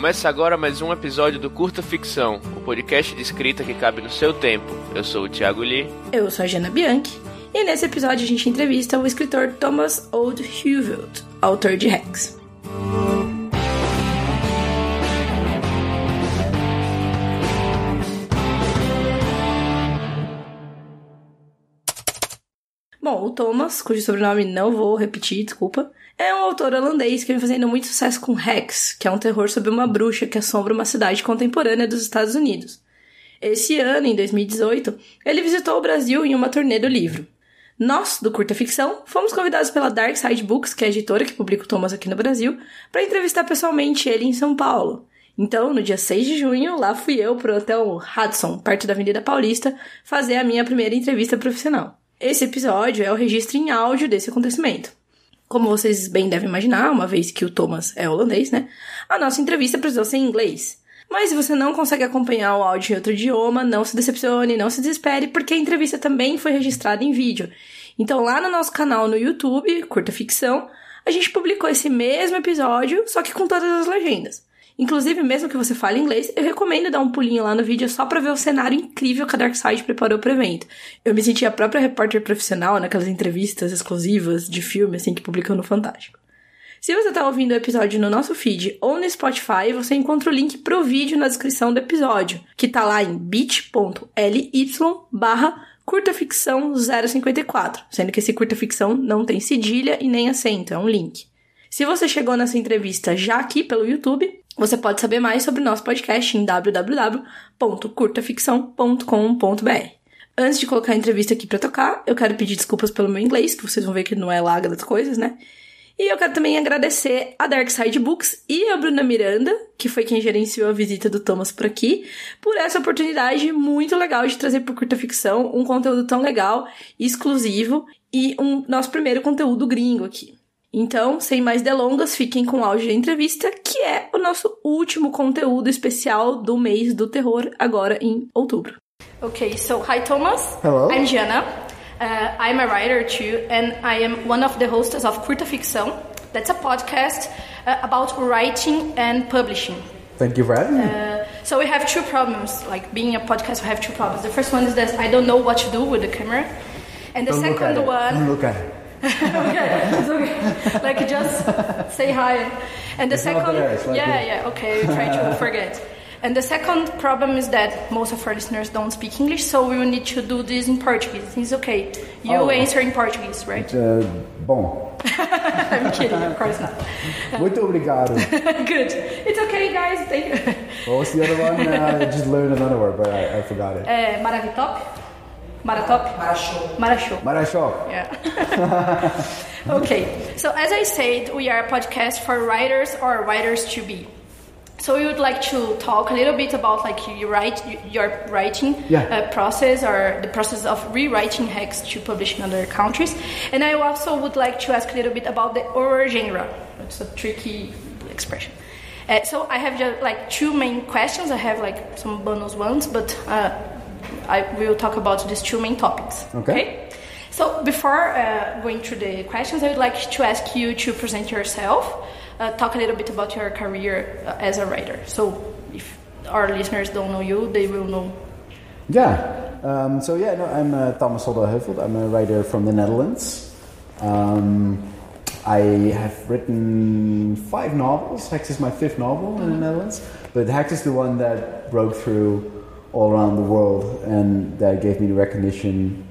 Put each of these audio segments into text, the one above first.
Começa agora mais um episódio do Curta Ficção, o podcast de escrita que cabe no seu tempo. Eu sou o Thiago Lee. Eu sou a Jana Bianchi. E nesse episódio a gente entrevista o escritor Thomas Oldhuveld, autor de Rex. Bom, o Thomas, cujo sobrenome não vou repetir, desculpa, é um autor holandês que vem fazendo muito sucesso com Rex, que é um terror sobre uma bruxa que assombra uma cidade contemporânea dos Estados Unidos. Esse ano, em 2018, ele visitou o Brasil em uma turnê do livro. Nós, do Curta Ficção, fomos convidados pela Dark Side Books, que é a editora que publica o Thomas aqui no Brasil, para entrevistar pessoalmente ele em São Paulo. Então, no dia 6 de junho, lá fui eu pro Hotel Hudson, perto da Avenida Paulista, fazer a minha primeira entrevista profissional. Esse episódio é o registro em áudio desse acontecimento. Como vocês bem devem imaginar, uma vez que o Thomas é holandês, né? A nossa entrevista precisou ser em inglês. Mas se você não consegue acompanhar o áudio em outro idioma, não se decepcione, não se desespere, porque a entrevista também foi registrada em vídeo. Então lá no nosso canal no YouTube, Curta Ficção, a gente publicou esse mesmo episódio, só que com todas as legendas. Inclusive, mesmo que você fale inglês, eu recomendo dar um pulinho lá no vídeo só pra ver o cenário incrível que a Darkseid preparou pro evento. Eu me senti a própria repórter profissional naquelas entrevistas exclusivas de filme, assim, que publicam no Fantástico. Se você está ouvindo o episódio no nosso feed ou no Spotify, você encontra o link pro vídeo na descrição do episódio, que tá lá em bit.ly barra curta ficção 054, sendo que esse curta ficção não tem cedilha e nem acento, é um link. Se você chegou nessa entrevista já aqui pelo YouTube, você pode saber mais sobre o nosso podcast em www.curtaficção.com.br. Antes de colocar a entrevista aqui para tocar, eu quero pedir desculpas pelo meu inglês, que vocês vão ver que não é lá das coisas, né? E eu quero também agradecer a Dark Side Books e a Bruna Miranda, que foi quem gerenciou a visita do Thomas por aqui, por essa oportunidade muito legal de trazer para Curta Ficção um conteúdo tão legal, exclusivo e um nosso primeiro conteúdo gringo aqui. Então, sem mais delongas, fiquem com o áudio da entrevista, que é o nosso último conteúdo especial do mês do terror, agora em outubro. Okay, so hi Thomas. Hello. I'm Gianna. Uh, I'm a writer too, and I am one of the hosts of Curta Ficção. That's a podcast uh, about writing and publishing. Thank you for having me. Uh, so we have two problems. Like being a podcast, we have two problems. The first one is that I don't know what to do with the camera, and the Don't look second at it. one. Don't look at it. Okay, it's okay. Like just say hi. And the It's second, like yeah, it. yeah, okay, try to forget. And the second problem is that most of our listeners don't speak English, so we will need to do this in Portuguese. It's okay. You Oh. answer in Portuguese, right? Uh, bom, I'm kidding, of course not. muito obrigado. Good. It's okay, guys. Thank you. What was the other one? Uh, I just learned another word, but I, I forgot it. Uh, Maravitop? Maratop? Marachou. Marachou. Marachó. Yeah. okay. So as I said, we are a podcast for writers or writers to be. So we would like to talk a little bit about like you write your writing Yeah. uh, process or the process of rewriting Hex to publish in other countries, and I also would like to ask a little bit about the horror genre. It's a tricky expression. Uh, so I have just like two main questions. I have like some bonus ones, but uh, I will talk about these two main topics. Okay. So before uh, going through the questions, I would like to ask you to present yourself, uh, talk a little bit about your career uh, as a writer. So if our listeners don't know you, they will know. Yeah. Um, so yeah, no, I'm uh, Thomas Olde Heuvelt. I'm a writer from the Netherlands. Um, I have written five novels. Hex is my fifth novel in the Netherlands, but Hex is the one that broke through all around the world and that gave me the recognition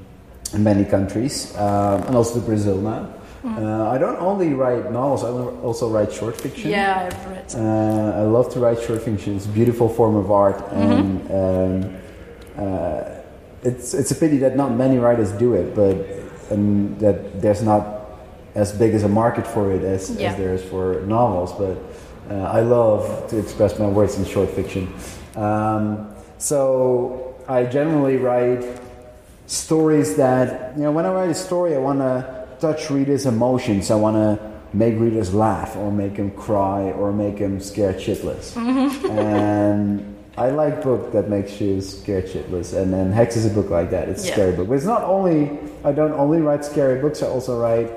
in many countries, um, and also to Brazil now. Uh, I don't only write novels; I also write short fiction. Yeah, I've read. Uh, I love to write short fiction. It's a beautiful form of art, and um, uh, it's it's a pity that not many writers do it, but and that there's not as big as a market for it as, Yeah. as there is for novels. But uh, I love to express my words in short fiction. Um, so I generally write stories that you know. When I write a story, I want to touch readers' emotions. I want to make readers laugh, or make them cry, or make them scared shitless. and I like book that makes you scared shitless. And then Hex is a book like that. It's a Yeah. scary book, but it's not only. I don't only write scary books. I also write.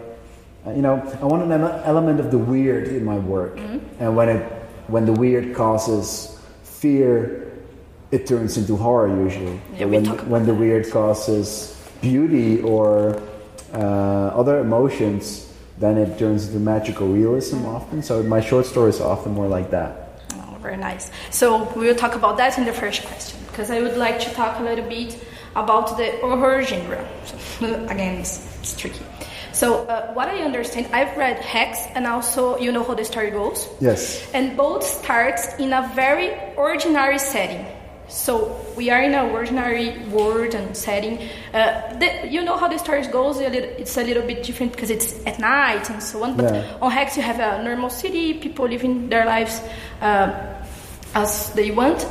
uh, You know, I want an element of the weird in my work, and when it when the weird causes fear, it turns into horror usually. Yeah, when, when the weird causes beauty or uh, other emotions, then it turns into magical realism often. So my short stories are often more like that. Oh, very nice. So we will talk about that in the first question because I would like to talk a little bit about the horror genre. Again, it's, it's tricky. So uh, what I understand, I've read Hex and also you know how the story goes. Yes. And both starts in a very ordinary setting. So we are in a ordinary world and setting. Uh, the, you know how the story goes. a little- It's a little bit different because it's at night and so on. But Yeah. on Hex, you have a normal city, people living their lives uh, as they want.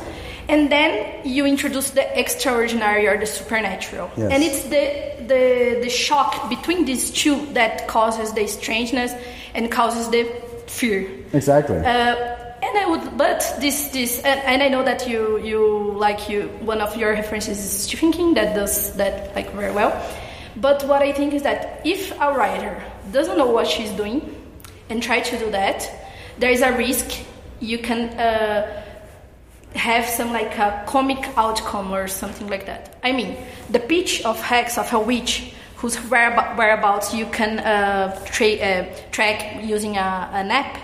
And then you introduce the extraordinary or the supernatural. Yes. And it's the, the, the shock between these two that causes the strangeness and causes the fear. Exactly. Uh, and I would, but this, this, and, and I know that you, you like you. One of your references is Stephen King that does that like very well. But what I think is that if a writer doesn't know what she's doing and try to do that, there is a risk you can uh, have some like a comic outcome or something like that. I mean, the pitch of Hex of a witch whose whereabouts you can uh, tra- uh, track using a, an app.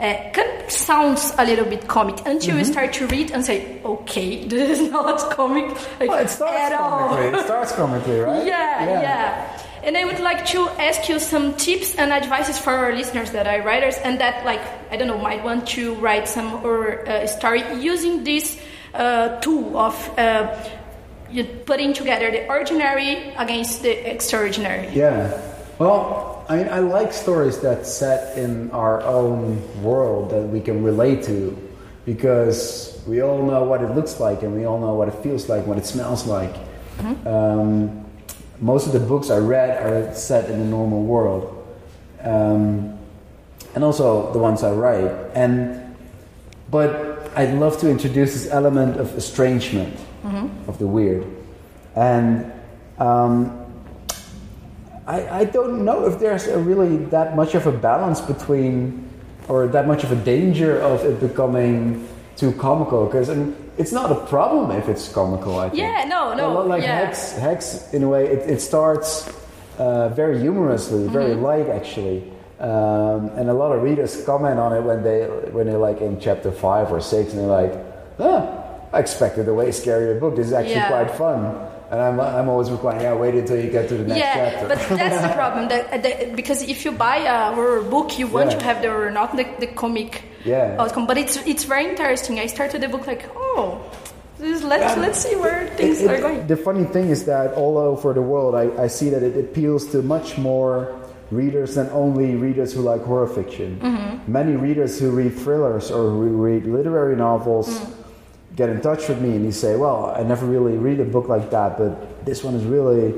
Uh, can sounds a little bit comic until you start to read and say, "Okay, this is not comic like, well, it starts at all." comically. It starts comically, right? Yeah, yeah, And I would like to ask you some tips and advices for our listeners that are writers and that, like, I don't know, might want to write some or uh, story using this uh, tool of uh, you putting together the ordinary against the extraordinary. Yeah. Well, I mean, I like stories that set in our own world that we can relate to because we all know what it looks like and we all know what it feels like, what it smells like. Um, most of the books I read are set in the normal world. Um, and also the ones I write. And but I'd love to introduce this element of estrangement of the weird. And um, I, I don't know if there's a really that much of a balance between, or that much of a danger of it becoming too comical. Because it's not a problem if it's comical. I think. Yeah, no, no, Well, like yeah. Hex, Hex, in a way, it, it starts uh, very humorously, very Mm-hmm. light actually. Um, and a lot of readers comment on it when they when they're like in chapter five or six, and they're like, "Ah, I expected a way scarier book. This is actually Yeah. quite fun." And I'm, I'm always replying, "Yeah, wait until you get to the next yeah, chapter." but that's the problem. That, that because if you buy a horror book, you want Yeah. to have the horror, not the, the comic Yeah. outcome. But it's it's very interesting. I started the book like, oh, this let's let's see where things It- are going. The funny thing is that all over the world, I, I see that it appeals to much more readers than only readers who like horror fiction. Mm-hmm. Many readers who read thrillers or who read literary novels Mm. Get in touch with me and you say, "Well, I never really read a book like that, but this one is really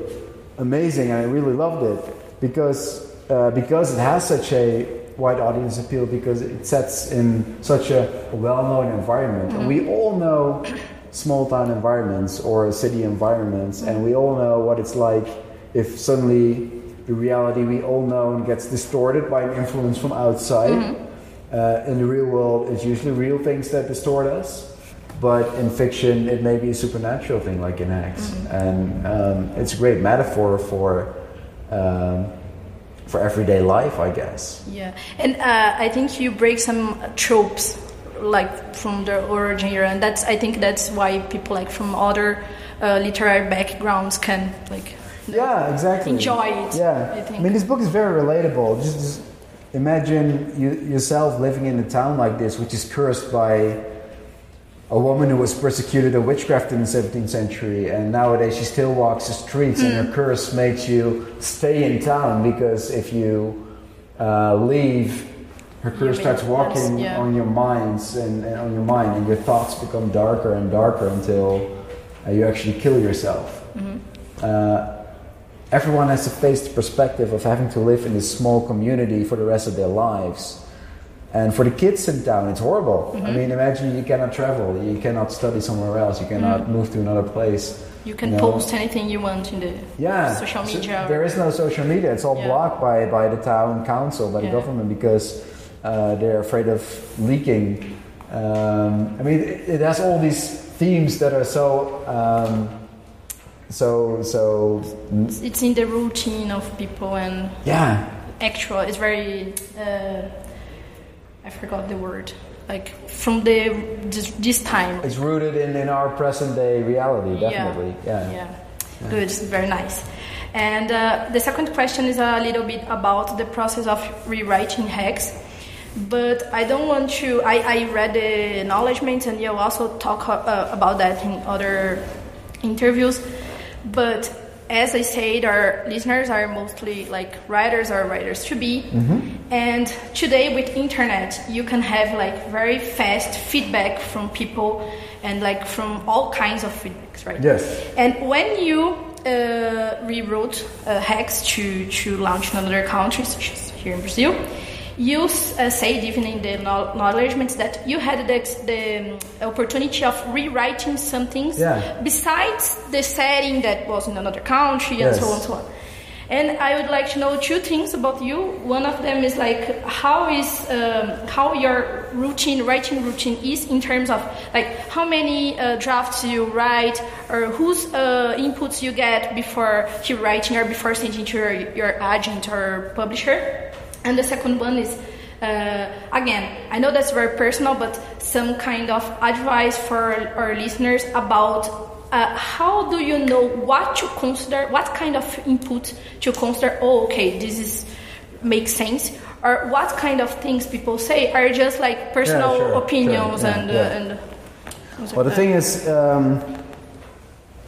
amazing, and I really loved it. Because uh, because it has such a wide audience appeal because it sets in such a well-known environment, and we all know small town environments or city environments, and we all know what it's like if suddenly the reality we all know gets distorted by an influence from outside. Uh, in the real world, it's usually real things that distort us, but in fiction, it may be a supernatural thing, like in Hex, and um, it's a great metaphor for um, for everyday life, I guess. Yeah, and uh, I think you break some tropes like from the origin era, and that's I think that's why people like from other uh, literary backgrounds can like Yeah, exactly. enjoy it, Yeah, I think. mean, this book is very relatable. Just, just imagine you, yourself living in a town like this, which is cursed by a woman who was persecuted of witchcraft in the 17th century, and nowadays she still walks the streets, and Mm. her curse makes you stay in town because if you uh, leave, her curse starts walking yeah. on your minds and, and on your mind, and your thoughts become darker and darker until uh, you actually kill yourself. Mm-hmm. Uh, everyone has to face the perspective of having to live in this small community for the rest of their lives. And for the kids in town, it's horrible. Mm-hmm. I mean, imagine you cannot travel, you cannot study somewhere else, you cannot move to another place. You can post anything you want in the Yeah, social so media. there is no social media. It's all Yeah. blocked by, by the town council, by the Yeah. government, because uh, they're afraid of leaking Um, I mean, it, it has all these themes that are so, um, so, so. It's in the routine of people and Yeah, actual. It's very. Uh, I forgot the word. Like from the this, this time. it's rooted in, in our present day reality, definitely. Yeah. Yeah. Good. It's very nice. And uh, the second question is a little bit about the process of rewriting Hex. But I don't want to. I, I read the acknowledgments and you also talk uh, about that in other interviews. But as I said, our listeners are mostly like writers or writers to be. And today with internet, you can have like very fast feedback from people and like from all kinds of feedbacks, right? Yes. And when you uh, rewrote uh, Hex to, to launch in other countries, such as here in Brazil, you uh, said even in the know- acknowledgements that you had the, the um, opportunity of rewriting some things Yeah. besides the setting that was in another country and so on and so on. And I would like to know two things about you. One of them is like how is um, how your routine writing routine is in terms of like how many uh, drafts you write or whose uh, inputs you get before you writing or before sending to your, your agent or publisher. And the second one is uh, again I know that's very personal, but some kind of advice for our listeners about uh, how do you know what to consider what kind of input to consider oh okay this is makes sense or what kind of things people say are just like personal sure, opinions sure, yeah, and, yeah. Uh, and Well, the thing is, um,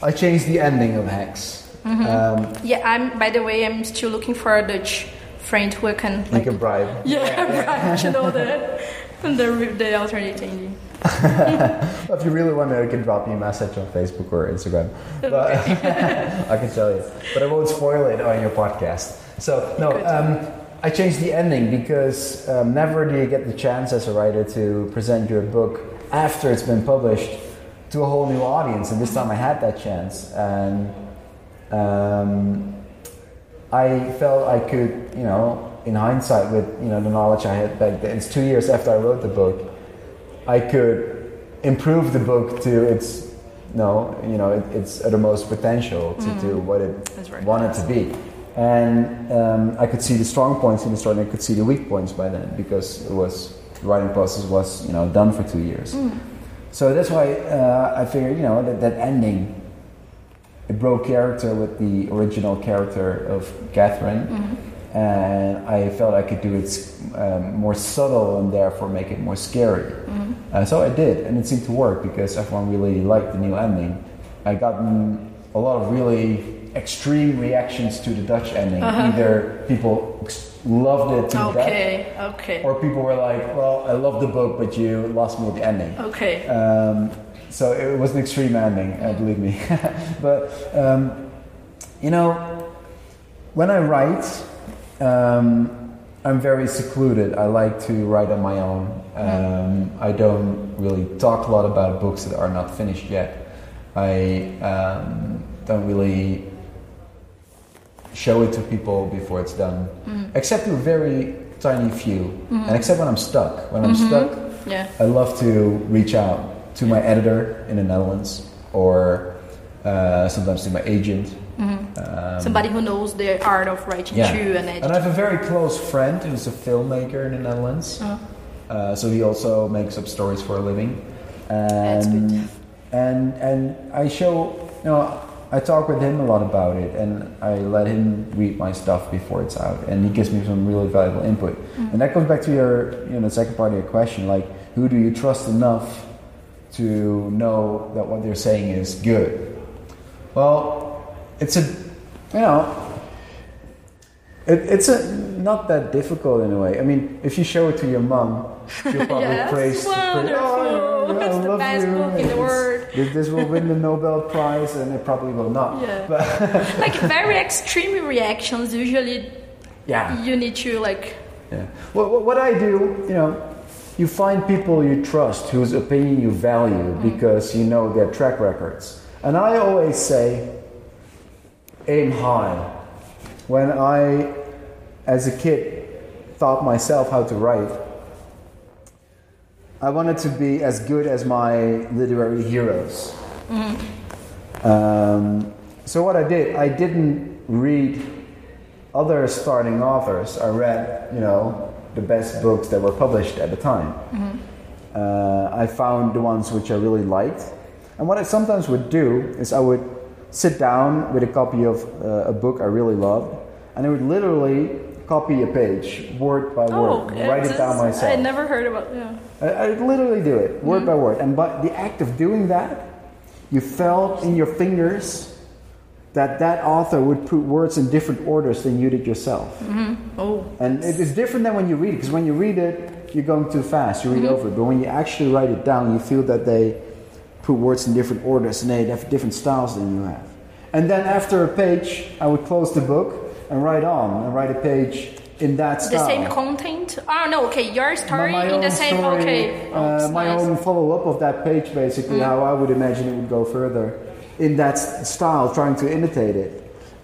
I changed the ending of Hex. Um, yeah i'm by the way i'm still looking for a dutch friend who can you like can bribe. yeah, right to know the the, the alternate ending if you really want to, I can drop you a message on Facebook or Instagram. But I can tell you. But I won't spoil it on your podcast. So, no, um, I changed the ending because um, never do you get the chance as a writer to present your book after it's been published to a whole new audience. And this time I had that chance. And um, I felt I could, you know, in hindsight, with you know the knowledge I had back then, it's two years after I wrote the book, I could improve the book to its, no, you know, it, its uttermost potential to do what it wanted to be. And um, I could see the strong points in the story, and I could see the weak points by then because it was the writing process was, you know, done for two years. So that's why uh, I figured, you know, that, that ending it broke character with the original character of Katherine, and I felt I could do it um, more subtle and therefore make it more scary. Uh, so I did, and it seemed to work because everyone really liked the new ending. I got a lot of really extreme reactions to the Dutch ending. Either people ex- loved it to death, okay okay or people were like, "Well, I love the book, but you lost me at the ending." okay Um, so it was an extreme ending, uh, believe me. but um, you know, when I write, um, I'm very secluded. I like to write on my own. Um, I don't really talk a lot about books that are not finished yet. I um, don't really show it to people before it's done, except to a very tiny few, and except when I'm stuck. When I'm stuck, yeah I love to reach out to my editor in the Netherlands or uh, sometimes to my agent. Um, somebody who knows the art of writing yeah. too and And I have a very close friend who's a filmmaker in the Netherlands. Oh. Uh, so he also makes up stories for a living. That's And, good. and and I show, you know, I talk with him a lot about it, and I let him read my stuff before it's out, and he gives me some really valuable input. Mm-hmm. And that goes back to your, you know, the second part of your question, like who do you trust enough to know that what they're saying is good? Well, it's a, you know, it, it's a not that difficult in a way. I mean, if you show it to your mom, she'll probably Yes, praise. wonderful. "Oh, yeah, I It's the love you. Book in the It's- world." This, this will win the Nobel Prize, and it probably will not. Yeah. But like very extreme reactions usually yeah, you need to like yeah. What, what, what I do, you know, you find people you trust whose opinion you value mm-hmm. because you know their track records. And I always say, aim high. When I, as a kid, taught myself how to write, I wanted to be as good as my literary heroes. Um, so what I did, I didn't read other starting authors. I read, you know, the best books that were published at the time. Uh, I found the ones which I really liked. And what I sometimes would do is I would sit down with a copy of uh, a book I really loved, and I would literally copy a page, word by Oh, word, write it down myself. I never heard about. Yeah. I, I literally do it word hmm. by word, and by the act of doing that, you felt in your fingers that that author would put words in different orders than you did yourself. Mm-hmm. Oh. And it is different than when you read it, because when you read it, you're going too fast, you read mm-hmm. over it. But when you actually write it down, you feel that they put words in different orders and they have different styles than you have. And then after a page, I would close the book and write on and write a page in that style. The same content? Oh no, okay, your My- story my in the same. story, okay. Oh, uh, my nice. own follow up of that page, basically, Mm. how I would imagine it would go further in that style, trying to imitate it.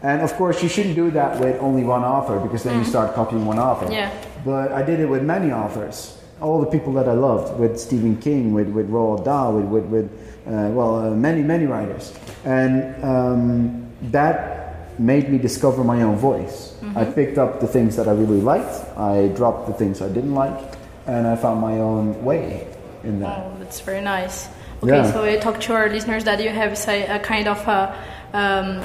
And of course, you shouldn't do that with only one author because then you start copying one author. Mm. Yeah. But I did it with many authors, all the people that I loved, with Stephen King, with, with Roald Dahl, with, with, with uh, well, uh, many, many writers. And um, that made me discover my own voice. I Mm-hmm. picked up the things that I really liked, I dropped the things I didn't like, and I found my own way in that. Oh, that's very nice. Okay, Yeah. so I talk to our listeners that you have say, a kind of a um,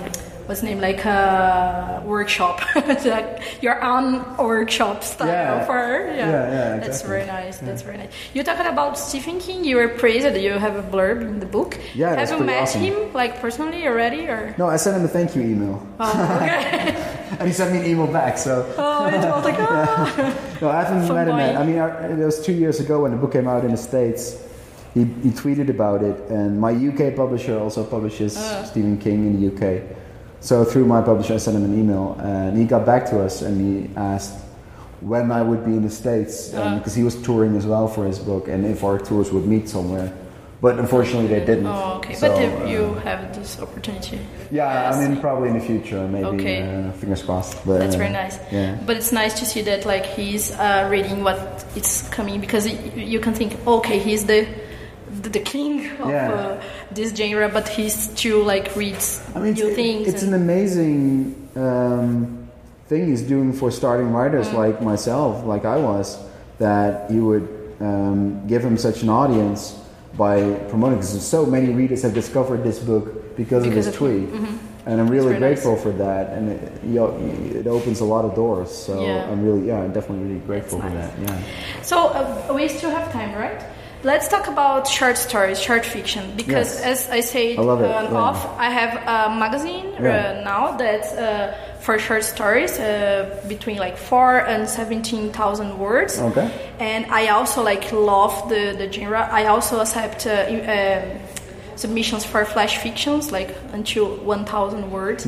what's the name like a workshop, like your own workshop style Yeah. for yeah. Yeah, yeah, That's very nice. That's very nice. You talking about Stephen King? You were praised. You have a blurb in the book. Yeah, have you met awesome. him like personally already or? No, I sent him a thank you email, Oh, okay. and he sent me an email back. So oh, it was like ah. no, I haven't From met him. yet. I mean, I, it was two years ago when the book came out in the states. He, he tweeted about it, and my UK publisher also publishes Ah. Stephen King in the UK. So through my publisher, I sent him an email, and he got back to us, and he asked when I would be in the states, um, Ah. because he was touring as well for his book, and if our tours would meet somewhere. But unfortunately, they didn't. Oh, okay. So, but if uh, you have this opportunity. Yeah, I mean, probably in the future, maybe. Okay. Uh, fingers crossed. But, That's uh, very nice. Yeah. But it's nice to see that like he's uh, reading what it's coming because y- you can think, okay, he's the the, king of Yeah. uh, this genre, but he still like reads I mean, new it's, things. it's an amazing um, thing he's doing for starting writers Mm. like myself, like I was, that he would um, give him such an audience by promoting. Because so many readers have discovered this book because, Because of of his him. tweet. And I'm really very nice. grateful for that, and it, you know, it opens a lot of doors. So Yeah. I'm really, yeah, I'm definitely really grateful That's for that. Yeah. So uh, we still have time, right? Let's talk about short stories, short fiction, because Yes. as I said I uh, yeah. off, I have a magazine Yeah. uh, now that's uh, for short stories uh, between like four and seventeen thousand words. Okay. And I also like love the the genre. I also accept. Submissions for flash fictions like until 1000 words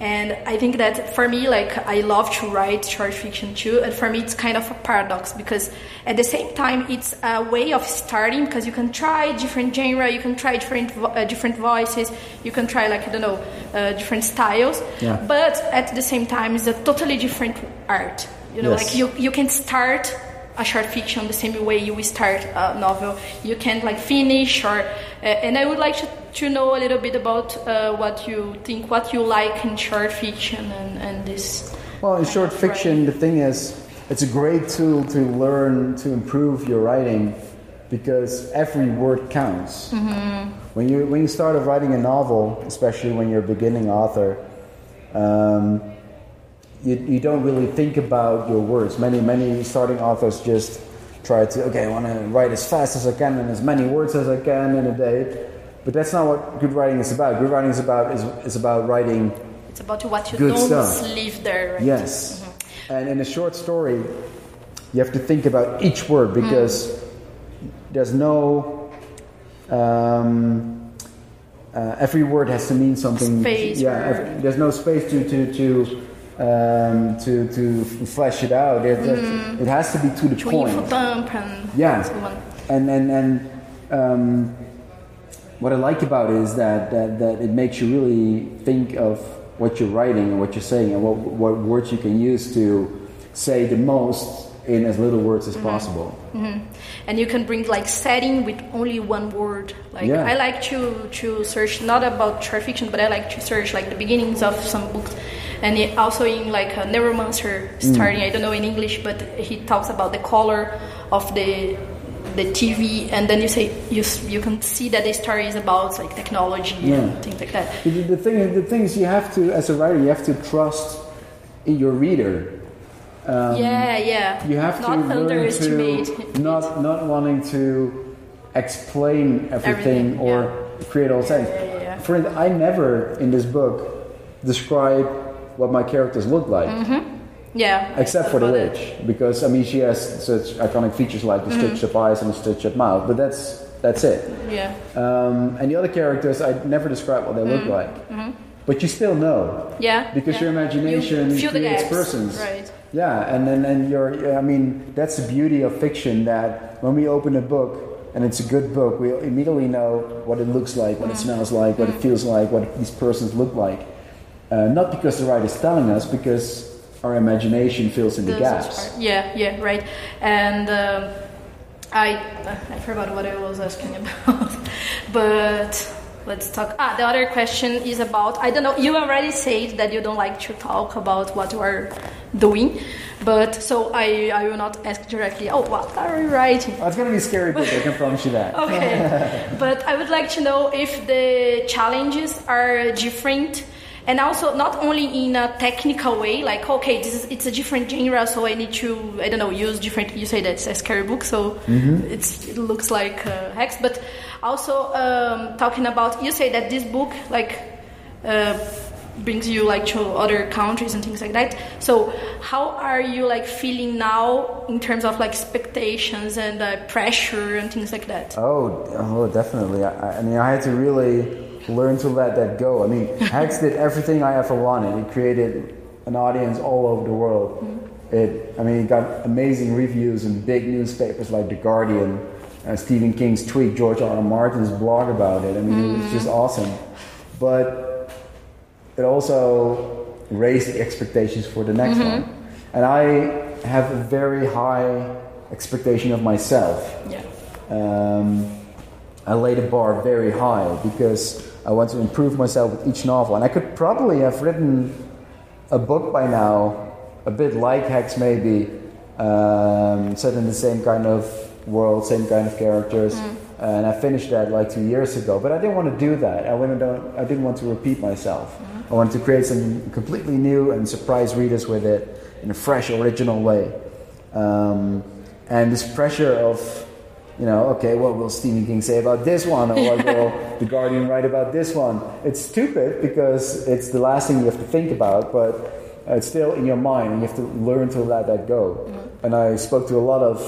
and i think that for me like i love to write short fiction too and for me it's kind of a paradox because at the same time it's a way of starting because you can try different genre you can try different uh, different voices you can try like i don't know uh, different styles Yeah. but at the same time it's a totally different art you know Yes. like you you can start a short fiction the same way you start a novel. You can like finish or uh, and i would like to, to know a little bit about uh, what you think what you like in short fiction and, and this Well, in short fiction, the thing is, it's a great tool to learn to improve your writing because every word counts. When you when you start writing a novel, especially when you're a beginning author, um, you, you don't really think about your words. Many many starting authors just try to okay, I want to write as fast as I can and as many words as I can in a day. But that's not what good writing is about. Good writing is about is, is about writing it's about what you don't stuff. leave there right? Yes. And in a short story, you have to think about each word because there's no. Um, uh, every word has to mean something. Space Yeah. or- ev- there's no space to to to um, to to flesh it out. It, it has to be to the to point. info dump and Yeah. And and and um, what I like about it is that, that that it makes you really think of what you're writing and what you're saying and what what words you can use to say the most in as little words as possible. and you can bring like setting with only one word like Yeah. i like to to search not about short fiction but i like to search like the beginnings of some books and it also in like a neuromancer starting i don't know in english but he talks about the color of the the tv and then you say you you can see that the story is about like technology Yeah. and things like that The, the thing, the thing is, you have to, as a writer, you have to trust in your reader. yeah yeah Um, You have not to learn to not not wanting to explain everything, Everything, or create all sense. yeah, yeah, yeah. For instance, I never in this book describe what my characters look like, yeah except for the witch, it. because I mean she has such iconic features like the Mm-hmm. stitched up eyes and the stitched up mouth, but that's that's it. yeah Um, and the other characters, I never describe what they look Mm-hmm. like, but you still know. yeah Because yeah. your imagination You creates persons. right Yeah, and then and you're. I mean, that's the beauty of fiction. That when we open a book and it's a good book, we immediately know what it looks like, what it Mm-hmm. smells like, what it feels like, what these persons look like. Uh, not because the writer is telling us, because our imagination fills in the Those gaps. part- Yeah, yeah, right. And um, I I forgot what I was asking about, but let's talk. Ah, the other question is about I don't know. You already said that you don't like to talk about what you are doing, but so I I will not ask directly. Oh, what are you writing? Oh, it's gonna be scary book. I can promise you that. Okay, but I would like to know if the challenges are different, and also not only in a technical way, like okay, this is it's a different genre, so I need to I don't know use different. You say that's a scary book, so it's it looks like uh, hex, but also um, talking about you say that this book like. Uh, brings you like to other countries and things like that so how are you like feeling now in terms of like expectations and uh, pressure and things like that Oh, oh, definitely. I, I mean, I had to really learn to let that go. I mean, Hex did everything I ever wanted. It created an audience all over the world. It, I mean, it got amazing reviews in big newspapers like The Guardian, uh, Stephen King's tweet, George R. R. Martin's blog about it. I mean, it was just awesome. But it also raised the expectations for the next one. And I have a very high expectation of myself. yeah Um, I lay the bar very high because I want to improve myself with each novel. And I could probably have written a book by now, a bit like Hex maybe, um, set in the same kind of world, same kind of characters. And I finished that like two years ago. But I didn't want to do that. I, to, I didn't want to repeat myself. I wanted to create something completely new and surprise readers with it in a fresh, original way. Um, and this pressure of you know, okay, what will Stephen King say about this one, or what will The Guardian write about this one? It's stupid because it's the last thing you have to think about, but it's still in your mind, and you have to learn to let that go. And I spoke to a lot of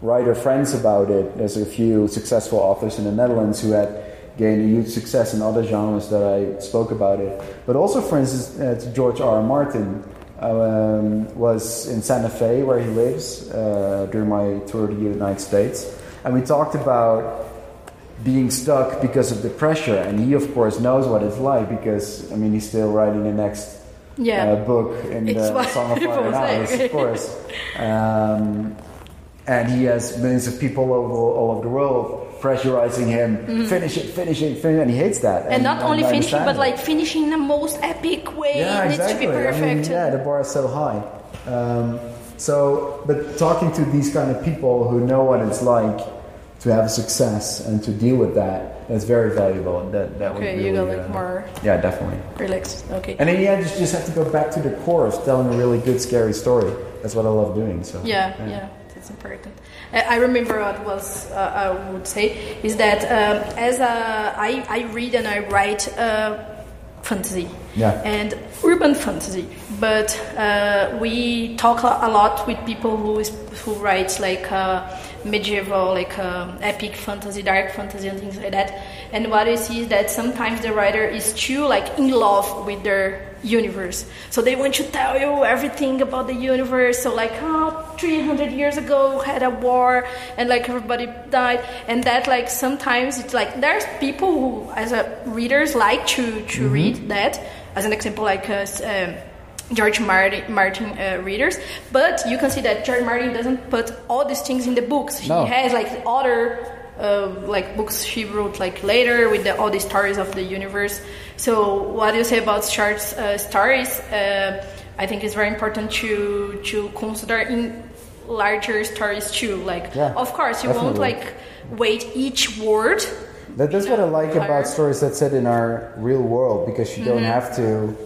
writer friends about it. There's a few successful authors in the Netherlands who had gained a huge success in other genres that I spoke about it. But also, for instance, uh, to George R. R. Martin um, was in Santa Fe, where he lives, uh, during my tour to the United States. And we talked about being stuck because of the pressure. And he, of course, knows what it's like because, I mean, he's still writing the next Yeah. uh, book in It's the Song of Fire and. Ice, of course. Um, and he has millions of people all over, all over the world pressurizing him, finish it, finish it, finish it, and he hates that. Mm-hmm. and not only finishing but it. like finishing in the most epic way Yeah, it needs exactly. to be I mean, perfect yeah, the bar is so high. Um, so, but talking to these kind of people who know what it's like to have a success and to deal with that, that's very valuable. That that okay would you really, go like uh, more Yeah, definitely. relaxed okay And then yeah, you just have to go back to the core of telling a really good, scary story. That's what I love doing. So Yeah, yeah, that's important. I I remember what was uh, I would say is that um, as a, I, I read and I write uh, fantasy Yeah. and urban fantasy, but uh, we talk a lot with people who is, who write like uh, medieval, like um, epic fantasy, dark fantasy, and things like that. And what I see is that sometimes the writer is too like in love with their universe. So they want to tell you everything about the universe. So like, oh, 300 years ago had a war and like everybody died. And that like sometimes it's like there's people who as a readers like to to read that. As an example, like uh, um, George Martin, Martin uh, readers, but you can see that George Martin doesn't put all these things in the books. No. He has like other uh, like books he wrote like later with the, all the stories of the universe. So what do you say about short uh, stories? Uh, I think it's very important to to consider in larger stories too. Like, Yeah, of course, you won't like weight each word. That, that's what I like about stories that set in our real world because you don't have to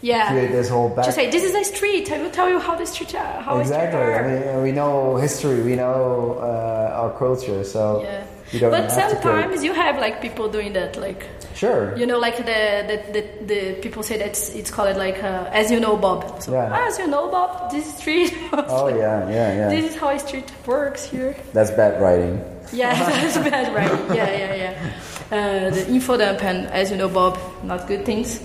Yeah. create this whole back. Just say this is a street. I will tell you how the street, how exactly. I mean, we know history, we know uh, our culture, so Yeah. You don't But have sometimes you have like people doing that, like Sure. you know, like the the, the, the people say that it's, it's called like uh, as you know, Bob. So Yeah. as you know, Bob, this street. oh yeah, yeah, yeah. This is how a street works here. That's bad writing. Yeah, that's bad, right? Yeah, yeah, yeah. Uh, the info dump and as you know, Bob, not good things.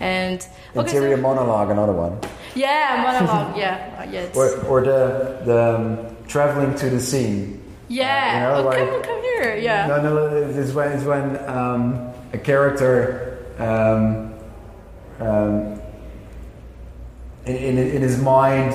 And okay, Interior so, monologue, another one. yeah, monologue. Yeah, uh, yeah. Or, or the the um, traveling to the scene. Yeah. you know, oh, like- come, come here. Yeah. No, no, it's when it's when um, a character um, um, in, in, in his mind.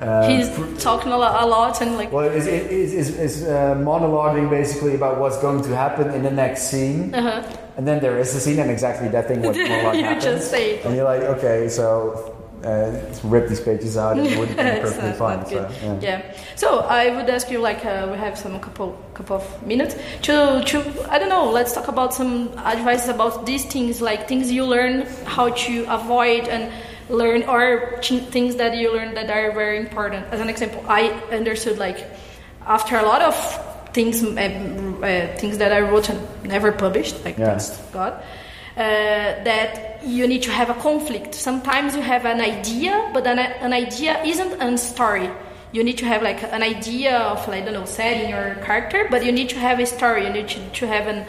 Uh, He's talking a lot, a lot and like. well, is is is, is uh, monologuing basically about what's going to happen in the next scene, Uh-huh. and then there is a scene, and exactly that thing what monologue You happens. just say and you're like, okay, so uh, rip these pages out, and it would be perfectly fine. So, yeah. yeah. So I would ask you, like, uh, we have some couple couple of minutes to to I don't know. Let's talk about some advice about these things, like things you learn how to avoid and learn, or ch- things that you learn that are very important. As an example, I understood like after a lot of things, um, uh, things that I wrote and never published, like Yeah. thanks God. Uh, that you need to have a conflict. Sometimes you have an idea, but an, an idea isn't a story. You need to have like an idea of like, I don't know setting your character, but you need to have a story. You need to, to have an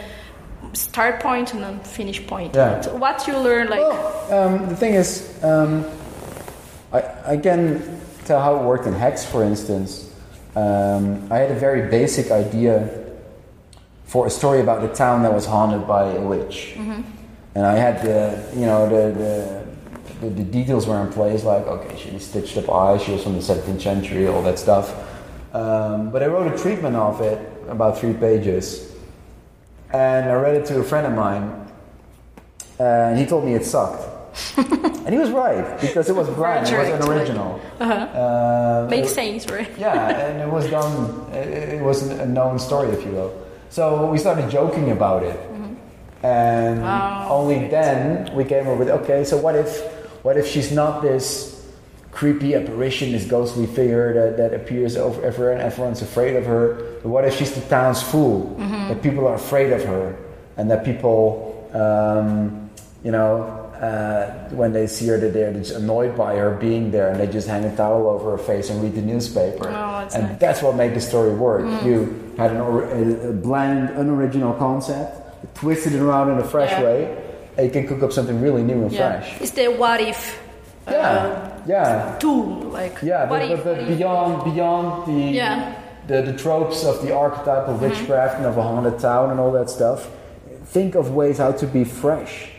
start point and a finish point. Yeah. So what you learn, like Well, um, the thing is, um, I, I can tell how it worked in Hex, for instance. Um, I had a very basic idea for a story about a town that was haunted by a witch, and I had the, you know, the, the the, the details were in place. Like, okay, she stitched up eyes. She was from the 17th century, all that stuff. Um, but I wrote a treatment of it, about three pages, and I read it to a friend of mine, and he told me it sucked. and he was right because it was bland, it wasn't original. uh-huh. Uh, makes it- sense, right? yeah, and it was done. It it was a known story, if you will. So we started joking about it, and Oh, only then we came up with okay. So what if, what if she's not this creepy apparition, this ghostly figure that, that appears over everywhere, and everyone's afraid of her? But what if she's the town's fool? That people are afraid of her, and that people, um, you know. Uh, when they see her, that they're just annoyed by her being there, and they just hang a towel over her face and read the newspaper. Oh, that's and nice. that's what made the story work. You had an a bland, unoriginal concept, twisted it around in a fresh Yeah. way, and you can cook up something really new and Yeah. fresh. It's the what if uh, Yeah, yeah, tool, like yeah. But, if, but, but what if? beyond beyond the, Yeah. the the tropes of the archetype of witchcraft and of a haunted town and all that stuff, think of ways how to be fresh.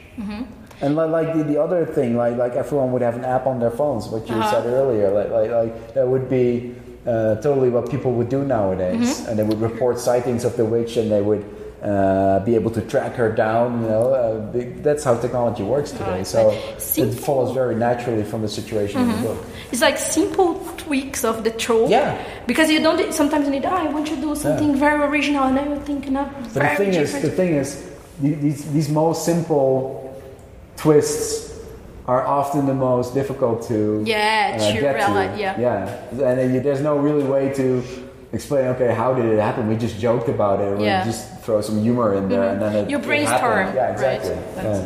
And like, like the, the other thing, like like everyone would have an app on their phones, what you Uh-huh. said earlier, like like, like that would be uh, totally what people would do nowadays, and they would report sightings of the witch, and they would uh, be able to track her down. You know, uh, that's how technology works today. Right, So right. it follows very naturally from the situation in the book. It's like simple tweaks of the trope. Yeah. Because you don't sometimes you need. Oh, I want to do something very original, and I will think not But the thing is, different. the thing is, these these most simple twists are often the most difficult to Yeah, uh, to get realize- to. yeah. yeah, and you, there's no really way to explain. Okay, how did it happen? We just joked about it. We Yeah. Mm-hmm. just throw some humor in there, and then it, you it brainstorm, happened. Yeah, exactly. right? That's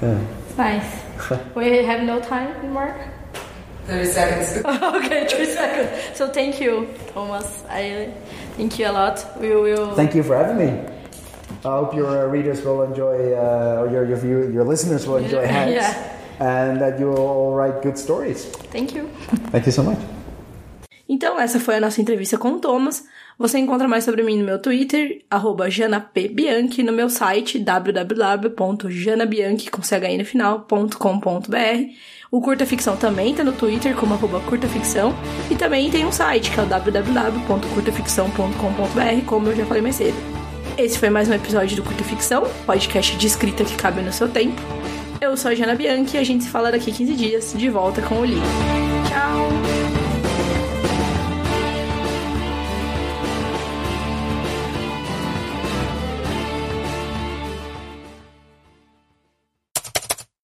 Yeah. nice. Nice. we have no time anymore. 30 seconds. okay, three seconds. So thank you, Thomas. I thank you a lot. We will. Thank you for having me. I hope your uh, readers will enjoy, uh, or your your, view, your listeners will enjoy Hex, Yeah. and that you will all write good stories. Thank you. Thank you so much. Então, essa foi a nossa entrevista com o Thomas. Você encontra mais sobre mim no meu Twitter, arroba janapbianchi, no meu site, www.janabianchi.com.br. O Curta Ficção também tá no Twitter como arroba Curta Ficção. E também tem um site, que é o www.curtaficção.com.br, como eu já falei mais cedo. Esse foi mais um episódio do Curta Ficção, podcast de escrita que cabe no seu tempo. Eu sou a Jana Bianchi e a gente se fala daqui 15 dias, de volta com o livro. Tchau!